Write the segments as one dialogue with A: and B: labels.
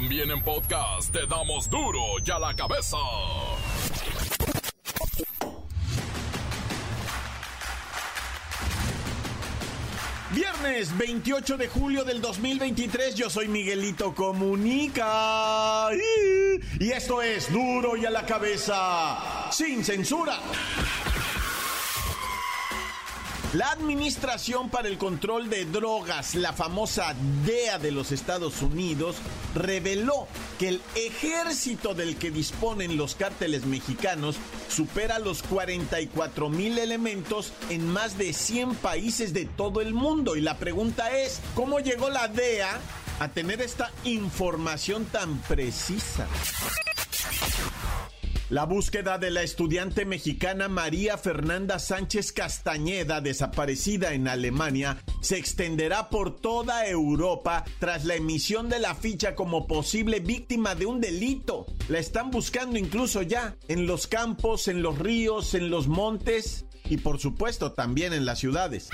A: También en podcast te damos duro y a la cabeza.
B: Viernes 28 de julio del 2023, yo soy Miguelito Comunica. Y esto es duro y a la cabeza, sin censura. La Administración para el Control de Drogas, la famosa DEA de los Estados Unidos, reveló que el ejército del que disponen los cárteles mexicanos supera los 44 mil elementos en más de 100 países de todo el mundo. Y la pregunta es, ¿cómo llegó la DEA a tener esta información tan precisa? La búsqueda de la estudiante mexicana María Fernanda Sánchez Castañeda, desaparecida en Alemania, se extenderá por toda Europa tras la emisión de la ficha como posible víctima de un delito. La están buscando incluso ya en los campos, en los ríos, en los montes y por supuesto también en las ciudades.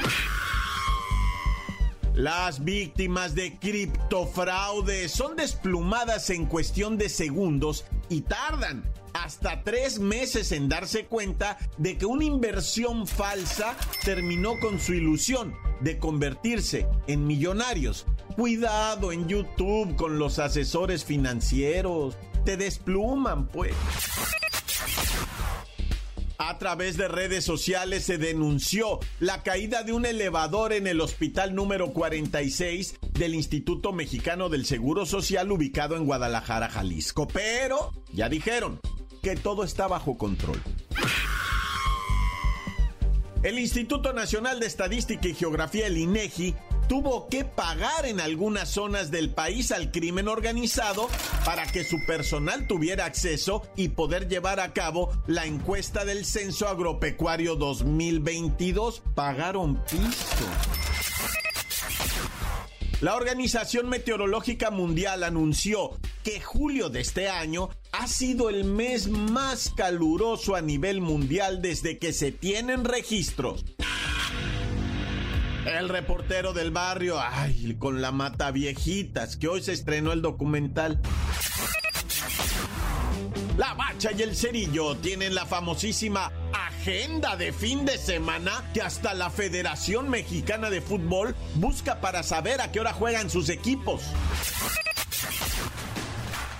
B: Las víctimas de criptofraude son desplumadas en cuestión de segundos y tardan hasta tres meses en darse cuenta de que una inversión falsa terminó con su ilusión de convertirse en millonarios. Cuidado en YouTube con los asesores financieros. Te despluman, pues. A través de redes sociales se denunció la caída de un elevador en el hospital número 46 del Instituto Mexicano del Seguro Social ubicado en Guadalajara, Jalisco. Pero, ya dijeron, que todo está bajo control. El Instituto Nacional de Estadística y Geografía, el INEGI, tuvo que pagar en algunas zonas del país al crimen organizado para que su personal tuviera acceso y poder llevar a cabo la encuesta del Censo Agropecuario 2022. Pagaron piso. La Organización Meteorológica Mundial anunció que julio de este año ha sido el mes más caluroso a nivel mundial desde que se tienen registros. El reportero del barrio, ay, con la mata viejitas, que hoy se estrenó el documental. La Bacha y el Cerillo tienen la famosísima agenda de fin de semana que hasta la Federación Mexicana de Fútbol busca para saber a qué hora juegan sus equipos.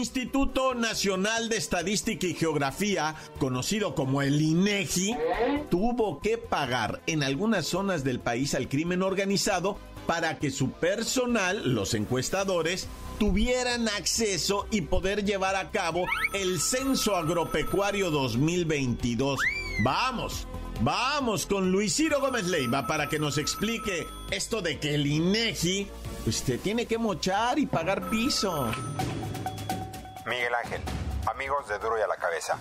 B: Instituto Nacional de Estadística y Geografía, conocido como el INEGI, tuvo que pagar en algunas zonas del país al crimen organizado para que su personal, los encuestadores, tuvieran acceso y poder llevar a cabo el Censo Agropecuario 2022. Vamos, vamos con Luis Ciro Gómez Leiva para que nos explique esto de que el INEGI usted tiene que mochar y pagar piso.
C: Miguel Ángel, amigos de Duro y a la Cabeza.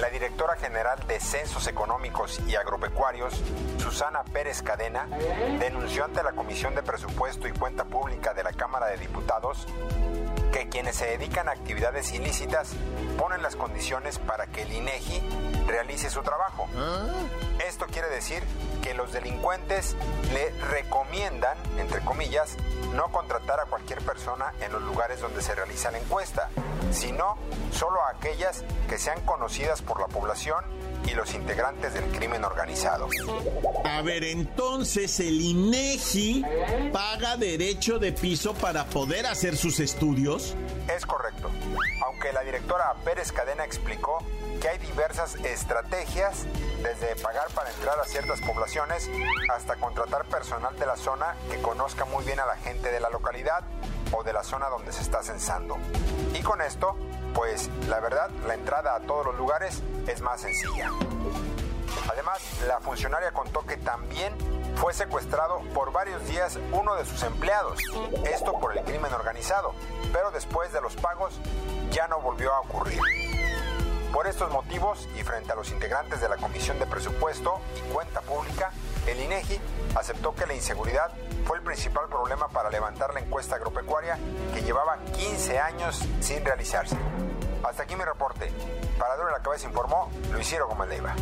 C: La directora general de Censos Económicos y Agropecuarios, Susana Pérez Cadena, denunció ante la Comisión de Presupuesto y Cuenta Pública de la Cámara de Diputados que quienes se dedican a actividades ilícitas ponen las condiciones para que el INEGI realice su trabajo. Esto quiere decir que los delincuentes le recomiendan, entre comillas, no contratar a cualquier persona en los lugares donde se realiza la encuesta, sino solo a aquellas que sean conocidas por la población y los integrantes del crimen organizado.
B: A ver, entonces el INEGI paga derecho de piso para poder hacer sus estudios.
C: Es correcto, aunque la directora Pérez Cadena explicó que hay diversas estrategias desde pagar para entrar a ciertas poblaciones hasta contratar personal de la zona que conozca muy bien a la gente de la localidad o de la zona donde se está censando. Y con esto, pues la verdad, la entrada a todos los lugares es más sencilla. Además, la funcionaria contó que también fue secuestrado por varios días uno de sus empleados, esto por el crimen organizado, pero después de los pagos ya no volvió a ocurrir. Por estos motivos y frente a los integrantes de la Comisión de Presupuesto y Cuenta Pública, el INEGI aceptó que la inseguridad fue el principal problema para levantar la encuesta agropecuaria que llevaba 15 años sin realizarse. Hasta aquí mi reporte. Para Duro la Cabeza informó Luis Gómez Leiva.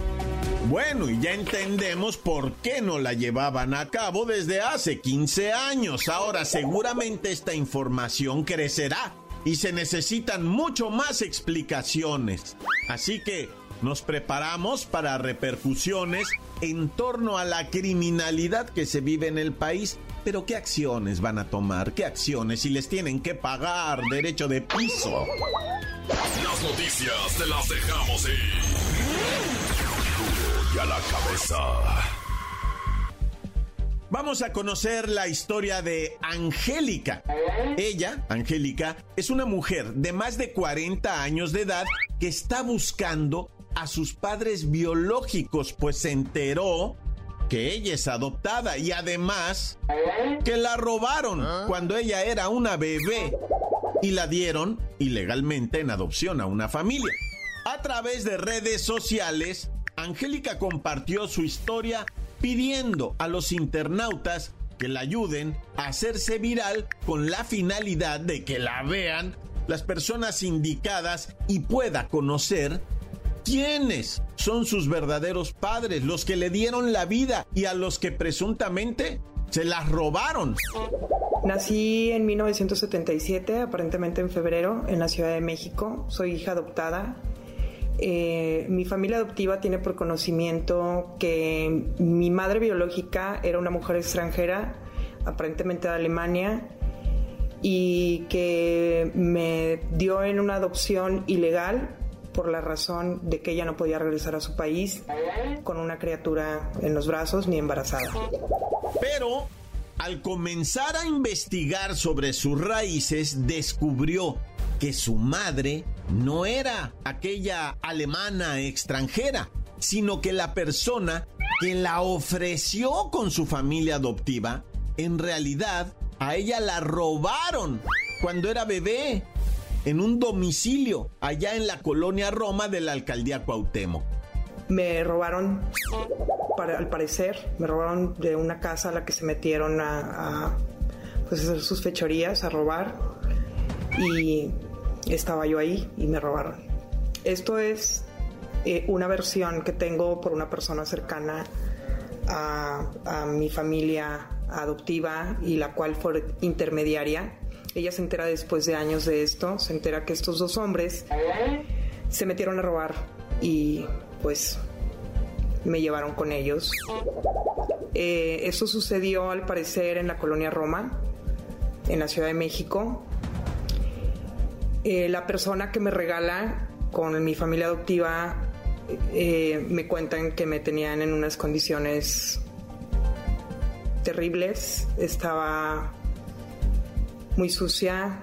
B: Bueno, y ya entendemos por qué no la llevaban a cabo desde hace 15 años. Ahora seguramente esta información crecerá y se necesitan mucho más explicaciones. Así que nos preparamos para repercusiones en torno a la criminalidad que se vive en el país. Pero ¿qué acciones van a tomar? ¿Qué acciones? Si les tienen que pagar derecho de piso.
A: Las noticias te las dejamos ir. y a la cabeza.
B: Vamos a conocer la historia de Angélica. Ella, Angélica, es una mujer de más de 40 años de edad que está buscando a sus padres biológicos, pues se enteró que ella es adoptada y además que la robaron cuando ella era una bebé y la dieron ilegalmente en adopción a una familia. A través de redes sociales, Angélica compartió su historia pidiendo a los internautas que la ayuden a hacerse viral con la finalidad de que la vean las personas indicadas y pueda conocer quiénes son sus verdaderos padres, los que le dieron la vida y a los que presuntamente se las robaron.
D: Nací en 1977, aparentemente en febrero, en la Ciudad de México. Soy hija adoptada. Eh, mi familia adoptiva tiene por conocimiento que mi madre biológica era una mujer extranjera, aparentemente de Alemania, y que me dio en una adopción ilegal por la razón de que ella no podía regresar a su país con una criatura en los brazos ni embarazada.
B: Pero al comenzar a investigar sobre sus raíces, descubrió que su madre no era aquella alemana extranjera, sino que la persona que la ofreció con su familia adoptiva, en realidad a ella la robaron cuando era bebé en un domicilio allá en la colonia Roma de la alcaldía Cuauhtémoc.
D: Me robaron al parecer, me robaron de una casa a la que se metieron a, pues, hacer sus fechorías, a robar. Y estaba yo ahí y me robaron. Esto es eh, una versión que tengo por una persona cercana a, a, mi familia adoptiva y la cual fue intermediaria. Ella se entera después de años de esto, se entera que estos dos hombres se metieron a robar y pues me llevaron con ellos. Eh, eso sucedió al parecer en la colonia Roma, en la Ciudad de México. Eh, la persona que me regala con mi familia adoptiva eh, me cuentan que me tenían en unas condiciones terribles. Estaba muy sucia,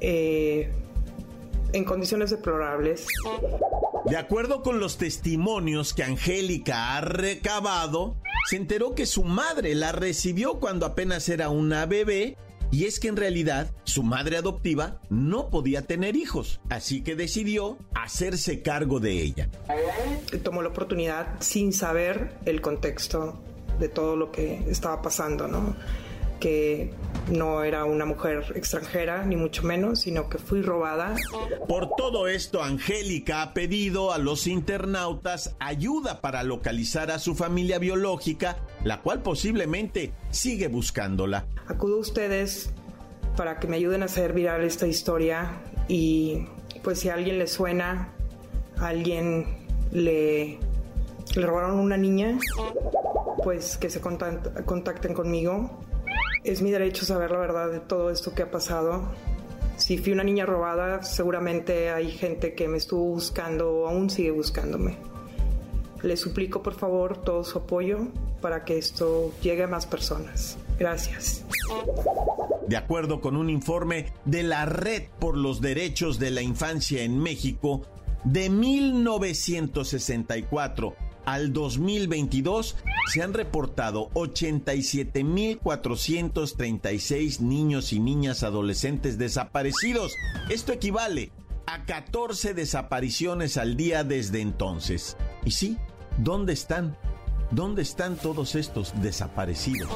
D: en condiciones deplorables.
B: De acuerdo con los testimonios que Angélica ha recabado, se enteró que su madre la recibió cuando apenas era una bebé y es que en realidad su madre adoptiva no podía tener hijos, así que decidió hacerse cargo de ella.
D: Tomó la oportunidad sin saber el contexto de todo lo que estaba pasando, ¿no? Que no era una mujer extranjera, ni mucho menos, sino que fui robada.
B: Por todo esto, Angélica ha pedido a los internautas ayuda para localizar a su familia biológica, la cual posiblemente sigue buscándola.
D: Acudo a ustedes para que me ayuden a hacer viral esta historia y pues si a alguien le suena, a alguien le, le robaron una niña, pues que se contacten conmigo es mi derecho saber la verdad de todo esto que ha pasado. Si fui una niña robada, seguramente hay gente que me estuvo buscando o aún sigue buscándome. les suplico por favor todo su apoyo para que esto llegue a más personas. Gracias.
B: De acuerdo con un informe de la Red por los Derechos de la Infancia en México, de 1964 al 2022 se han reportado 87.436 niños y niñas adolescentes desaparecidos. Esto equivale a 14 desapariciones al día desde entonces. Y sí, ¿dónde están? ¿Dónde están todos estos desaparecidos?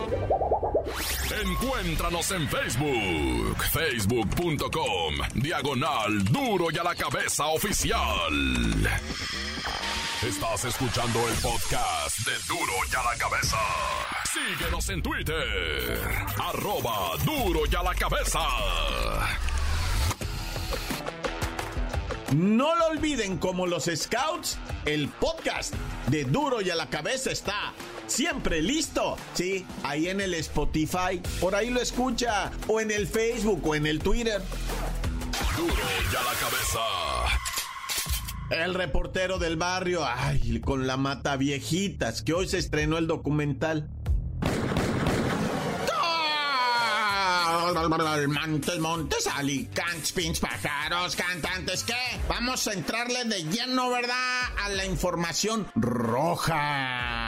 A: Encuéntranos en Facebook, facebook.com, diagonal duro y a la cabeza oficial. Estás escuchando el podcast de duro y a la cabeza. Síguenos en Twitter, arroba duro y a la cabeza.
B: No lo olviden, como los Scouts, el podcast de Duro y a la cabeza está siempre listo. Sí, ahí en el Spotify, por ahí lo escucha, o en el Facebook o en el Twitter.
A: Duro y a la cabeza.
B: El reportero del barrio, ay, con la mata viejitas, que hoy se estrenó el documental. Montes, montes, alicantes, pins, pájaros, cantantes, ¿qué? Vamos a entrarle de lleno, ¿verdad? A la información roja.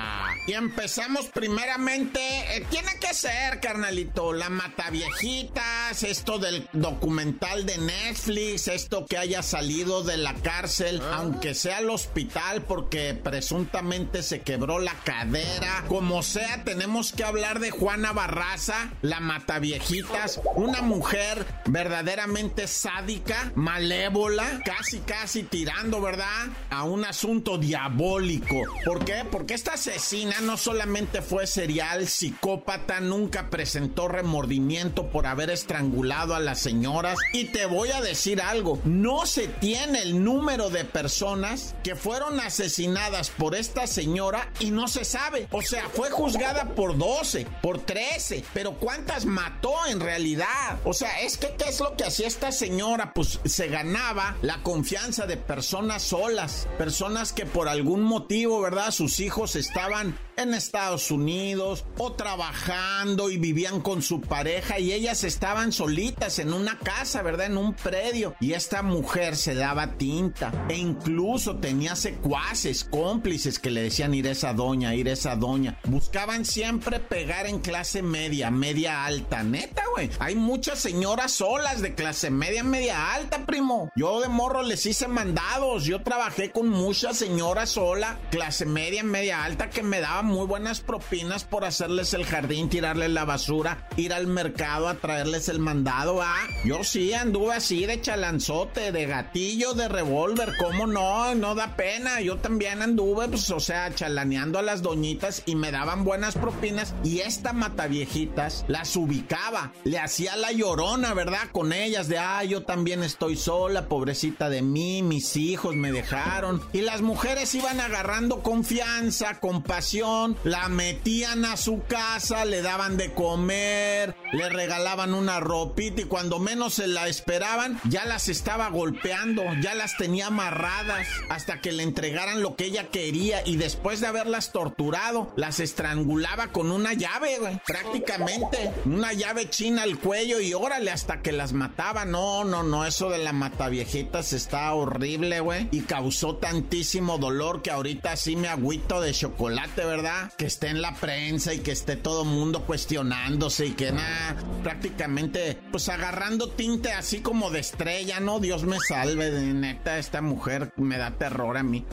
B: Y empezamos primeramente, eh, tiene que ser, carnalito, la mata viejitas, esto del documental de Netflix, esto que haya salido de la cárcel, aunque sea al hospital porque presuntamente se quebró la cadera. Como sea, tenemos que hablar de Juana Barraza, la mata viejitas, una mujer verdaderamente sádica, malévola, casi casi tirando, ¿verdad? A un asunto diabólico. ¿Por qué? Porque esta asesina no solamente fue serial, psicópata, nunca presentó remordimiento por haber estrangulado a las señoras. Y te voy a decir algo, no se tiene el número de personas que fueron asesinadas por esta señora y no se sabe. O sea, fue juzgada por 12, por 13, pero ¿cuántas mató en realidad? O sea, es que ¿qué es lo que hacía esta señora? Pues se ganaba la confianza de personas solas, personas que por algún motivo, ¿verdad? Sus hijos estaban en Estados Unidos o trabajando y vivían con su pareja y ellas estaban solitas en una casa, ¿verdad? En un predio. Y esta mujer se daba tinta e incluso tenía secuaces, cómplices que le decían ir a esa doña, ir a esa doña. Buscaban siempre pegar en clase media, media alta. Neta, güey. Hay muchas señoras solas de clase media, media alta, primo. Yo de morro les hice mandados. Yo trabajé con muchas señoras solas, clase media, media alta, que me daban muy buenas propinas por hacerles el jardín, tirarles la basura, ir al mercado a traerles el mandado, ¿ah? Yo sí anduve así de chalanzote, de gatillo, de revólver, ¿cómo no? No da pena. Yo también anduve, pues, o sea, chalaneando a las doñitas y me daban buenas propinas. Y esta mataviejitas las ubicaba, le hacía la llorona, ¿verdad? Con ellas, de, ah, yo también estoy sola, pobrecita de mí, mis hijos me dejaron. Y las mujeres iban agarrando confianza, compasión la metían a su casa, le daban de comer, le regalaban una ropita y cuando menos se la esperaban, ya las estaba golpeando, ya las tenía amarradas hasta que le entregaran lo que ella quería y después de haberlas torturado, las estrangulaba con una llave, güey, prácticamente, una llave china al cuello y órale hasta que las mataba. No, no, no, eso de la mataviejitas está horrible, güey, y causó tantísimo dolor que ahorita sí me agüito de chocolate, ¿verdad? Que esté en la prensa y que esté todo mundo cuestionándose y que nada, prácticamente, pues agarrando tinte así como de estrella, ¿no? Dios me salve, de neta, esta mujer me da terror a mí.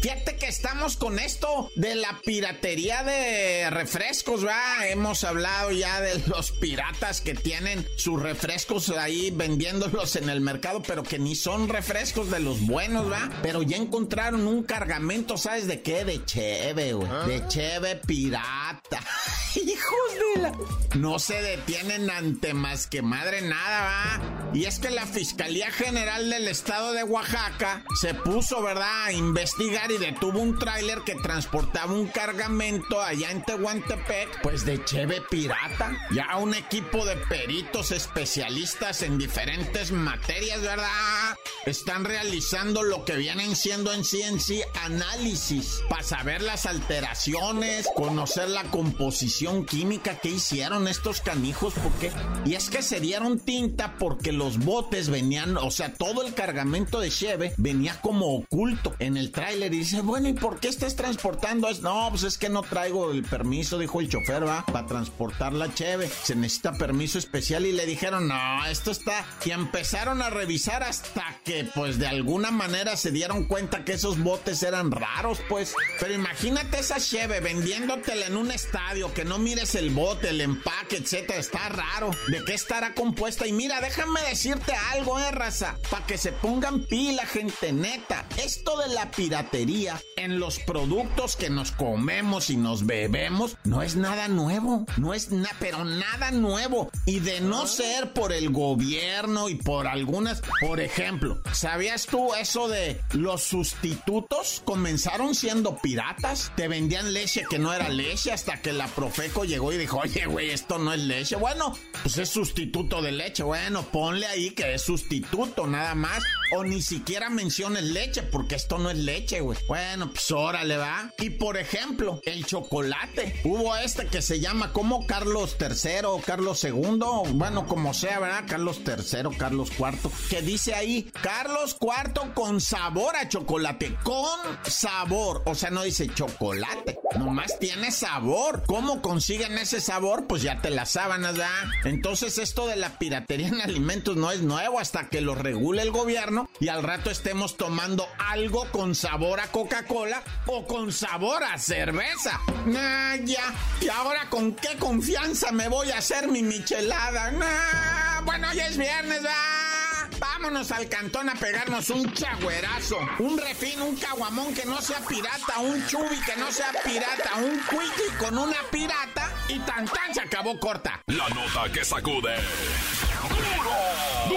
B: Fíjate que estamos con esto de la piratería de refrescos, ¿va? Hemos hablado ya de los piratas que tienen sus refrescos ahí vendiéndolos en el mercado, pero que ni son refrescos de los buenos, ¿va? Pero ya encontraron un cargamento, ¿sabes de qué? De cheve, güey. De ah. cheve pirata. Hijos de la... No se detienen ante más que madre nada, ¿va? Y es que la Fiscalía General del Estado de Oaxaca se puso, ¿verdad?, a investigar y detuvo un tráiler que transportaba un cargamento allá en Tehuantepec, pues de cheve pirata. Ya un equipo de peritos especialistas en diferentes materias, ¿verdad? están realizando lo que vienen siendo en sí en sí análisis para saber las alteraciones, conocer la composición química que hicieron estos canijos, porque y es que se dieron tinta porque los botes venían, o sea, todo el cargamento de Cheve venía como oculto en el tráiler y dice, bueno, ¿y por qué estás transportando eso? No, pues es que no traigo el permiso, dijo el chofer, va, para transportar la Cheve. Se necesita permiso especial y le dijeron, no, esto está. Y empezaron a revisar hasta que, pues, de alguna manera se dieron cuenta que esos botes eran raros, pues. Pero imagínate esa Cheve vendiéndotela en un estadio, que no mires el bote, el empaque, etcétera. Está raro. ¿De qué estará compuesta? Y mira, déjame decirte algo, eh, raza. Para que se pongan pila, gente neta. Esto de la piratería en los productos que nos comemos y nos bebemos no es nada nuevo. No es nada, pero nada nuevo. Y de no ser por el gobierno y por algunas, por ejemplo, ¿sabías tú eso de los sustitutos comenzaron siendo piratas? Te vendían leche que no era leche hasta que la Profeco llegó y dijo, oye, güey, esto no es leche. Bueno, pues es sustituto de leche. Bueno, ponle ahí que es sustituto nada más. O ni siquiera menciones leche porque esto no es leche, güey. Bueno, pues órale, va. Y por ejemplo, el chocolate. Hubo este que se llama como Carlos III o Carlos II. Bueno, como sea, ¿verdad? Carlos III, Carlos IV. Que dice ahí, Carlos IV con sabor a chocolate. Con sabor. O sea, no dice chocolate. Nomás tiene sabor. ¿Cómo consiguen ese sabor? Pues ya te las sábanas, ¿verdad? Entonces esto de la piratería en alimentos no es nuevo hasta que lo regule el gobierno y al rato estemos tomando algo con sabor a Coca-Cola o con sabor a cerveza. Nah, ya. ¿Y ahora con qué confianza me voy a hacer mi michelada? Nah, bueno, ya es viernes, va. Vámonos al cantón a pegarnos un chagüerazo, un refín, un caguamón que no sea pirata, un chubi que no sea pirata, un quickie con una pirata y tan tan se acabó corta.
A: La nota que sacude.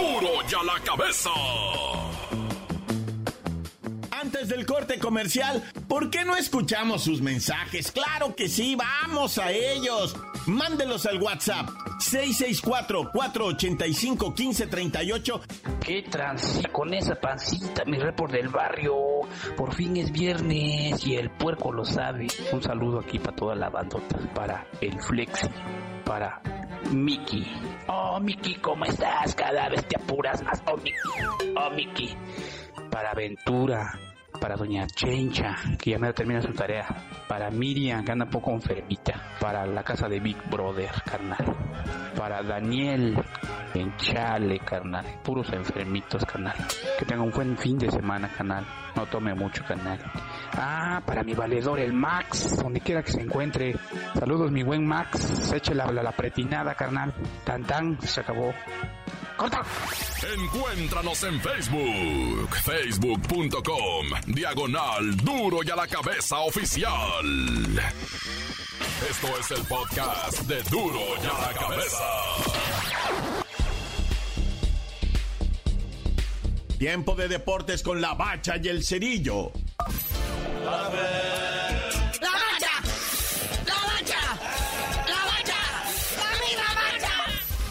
A: ¡Duro! ¡Duro ya la cabeza!
B: Antes del corte comercial, ¿por qué no escuchamos sus mensajes? Claro que sí, vamos a ellos. Mándelos al WhatsApp 664-485-1538.
E: ¿Qué trans con esa pancita, mi report del barrio? Por fin es viernes y el puerco lo sabe. Un saludo aquí para toda la bandota, para el Flexi, para Mickey. Oh, Mickey, ¿cómo estás? Cada vez te apuras más. Oh, Mickey. Oh, Mickey. Para Aventura, para Doña Chencha, que ya me termina su tarea, para Miriam, que anda poco enfermita, para la casa de Big Brother, carnal, para Daniel, en Chale, carnal, puros enfermitos, carnal, que tenga un buen fin de semana, canal, no tome mucho, canal. Ah, para mi valedor, el Max, donde quiera que se encuentre, saludos mi buen Max, eche la, la, la pretinada, carnal, tan tan, se acabó. ¡Corta!
A: Encuéntranos en Facebook, facebook.com, diagonal duro y a la cabeza oficial. Esto es el podcast de duro y a la cabeza.
B: Tiempo de deportes con la bacha y el cerillo.
F: ¡La bacha! ¡La bacha!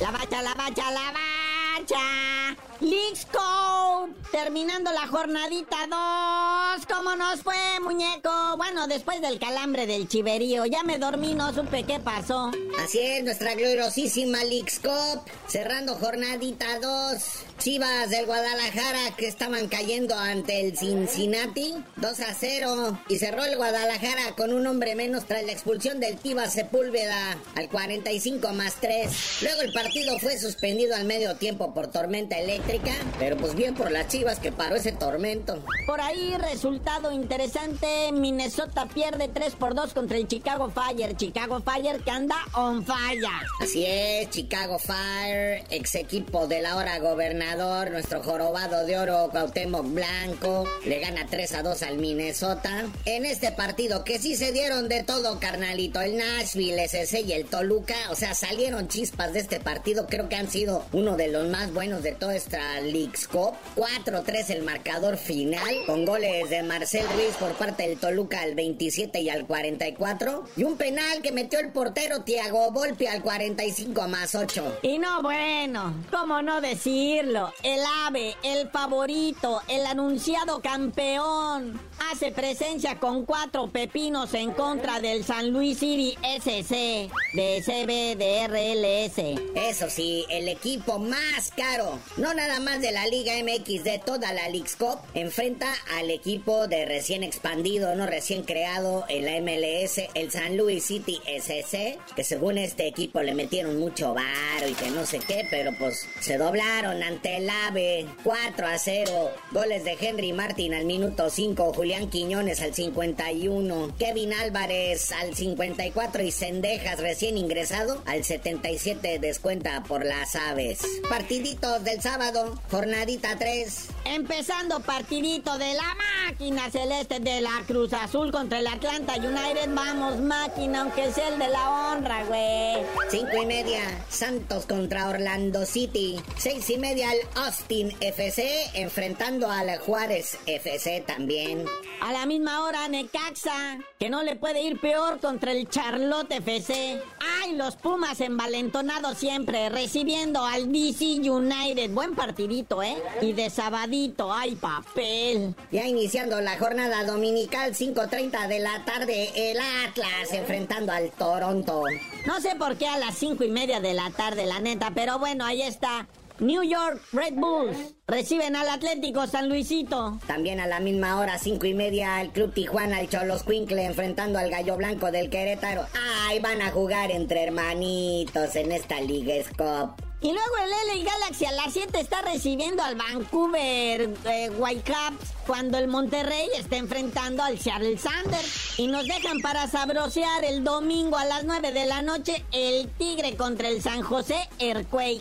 F: ¡La bacha! ¡La bacha!
G: La Leagues Code. Terminando la jornadita 2. ¿Cómo nos fue, muñeco? Bueno, después del calambre del chiverío, ya me dormí, no supe qué pasó.
H: Así es, nuestra gloriosísima Leagues Cup. Cerrando jornadita 2. Chivas del Guadalajara que estaban cayendo ante el Cincinnati. 2 a 0. Y cerró el Guadalajara con un hombre menos tras la expulsión del Tiva Sepúlveda al 45 más 3. Luego el partido fue suspendido al medio tiempo por tormenta eléctrica. Pero pues bien por las Chivas que paró ese tormento.
G: Por ahí, resultado interesante: Minnesota pierde 3 por 2 contra el Chicago Fire. Chicago Fire que anda on fire.
H: Así es, Chicago Fire, ex equipo del ahora gobernador, nuestro jorobado de oro Cuauhtémoc Blanco, le gana 3 a 2 al Minnesota. En este partido que sí se dieron de todo, carnalito, el Nashville, SC y el Toluca, o sea, salieron chispas de este partido, creo que han sido uno de los más buenos de toda esta contra Cup. 4-3 el marcador final, con goles de Marcel Ruiz por parte del Toluca al 27 y al 44. Y un penal que metió el portero Tiago Volpi al 45 más 8.
G: Y no, bueno, ¿cómo no decirlo? El ave, el favorito, el anunciado campeón, hace presencia con cuatro pepinos en contra del San Luis City SC de CBDRLS.
H: Eso sí, el equipo más caro, no nada más de la Liga MX, de toda la Leagues Cup, enfrenta al equipo de recién expandido, no recién creado en la MLS, el San Luis City SC, que según este equipo le metieron mucho varo y que no sé qué, pero pues se doblaron ante el AVE 4 a 0. Goles de Henry Martin al minuto 5, Julián Quiñones al 51, Kevin Álvarez al 54 y Cendejas recién ingresado al 77 descuenta por las aves. Partiditos del sábado, jornadita 3.
G: Empezando partidito de la máquina celeste de la Cruz Azul contra el Atlanta United. Vamos, máquina, aunque sea el de la honra, güey.
H: Cinco y media, Santos contra Orlando City. Seis y media, el Austin FC enfrentando al Juárez FC también.
G: A la misma hora, Necaxa, que no le puede ir peor contra el Charlotte FC. Ay, los Pumas envalentonados siempre, recibiendo al DC United. Buen partidito, ¿eh? Y de sabadito, ay, papel.
H: Ya iniciando la jornada dominical, 5.30 de la tarde, el Atlas enfrentando al Toronto.
G: No sé por qué a las cinco y media de la tarde, la neta, pero bueno, ahí está. New York Red Bulls reciben al Atlético San Luisito.
H: También a la misma hora, cinco y media, el Club Tijuana, el Cholos Quincle, enfrentando al Gallo Blanco del Querétaro. Ay, van a jugar entre hermanitos en esta Liga Scope.
G: Y luego el LA Galaxy a las 7 está recibiendo al Vancouver eh, Whitecaps cuando el Monterrey está enfrentando al Seattle Sanders. Y nos dejan para sabrosear el domingo a las 9 de la noche el Tigre contra el San José Earthquakes.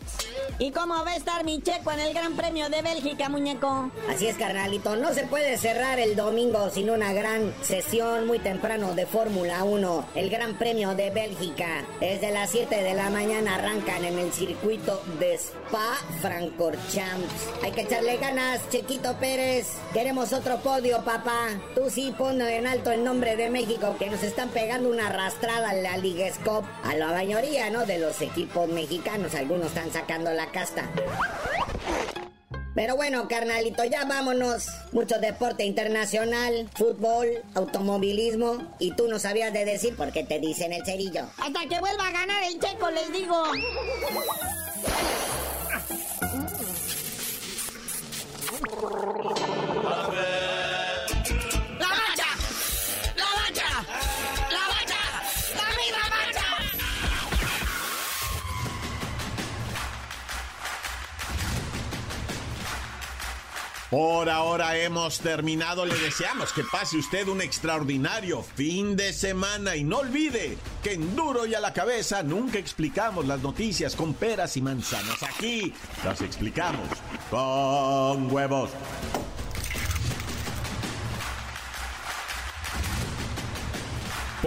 G: ¿Y cómo va a estar mi checo en el Gran Premio de Bélgica, muñeco?
H: Así es, carnalito. No se puede cerrar el domingo sin una gran sesión muy temprano de Fórmula 1. El Gran Premio de Bélgica. Desde las 7 de la mañana arrancan en el circuito de Spa Francorchamps. Hay que echarle ganas, Chequito Pérez. Queremos otro podio, papá. Tú sí pon en alto el nombre de México, que nos están pegando una arrastrada en la Liga Scope. A la mayoría, ¿no? De los equipos mexicanos. Algunos están sacando la casta. Pero bueno, carnalito, ya vámonos. Mucho deporte internacional, fútbol, automovilismo. Y tú no sabías de decir por qué te dicen el cerillo.
G: Hasta que vuelva a ganar el checo, les digo.
B: Por ahora hemos terminado. Le deseamos que pase usted un extraordinario fin de semana y no olvide que en Duro y a la cabeza nunca explicamos las noticias con peras y manzanas. Aquí las explicamos con huevos.